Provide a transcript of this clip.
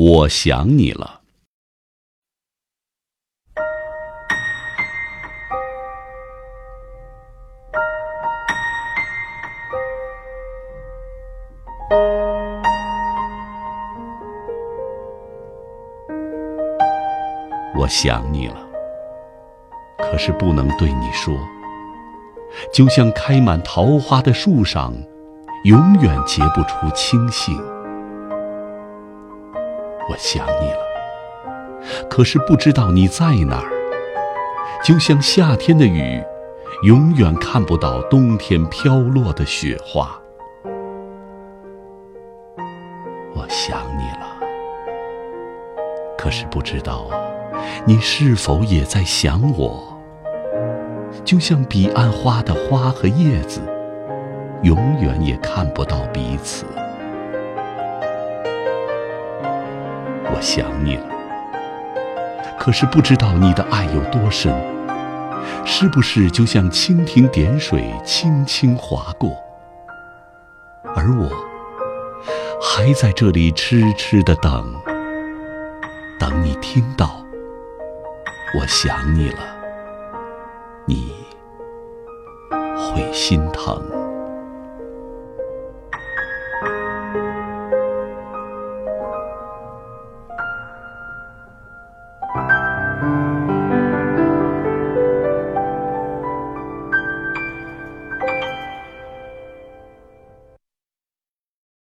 我想你了。我想你了，可是不能对你说，就像开满桃花的树上，永远结不出清杏。想你了，可是不知道你在哪儿，就像夏天的雨，永远看不到冬天飘落的雪花。我想你了，可是不知道。你是否也在想我？就像彼岸花的花和叶子，永远也看不到彼此。我想你了，可是不知道你的爱有多深，是不是就像蜻蜓点水，轻轻划过？而我还在这里痴痴的等，等你听到。我想你了，你会心疼。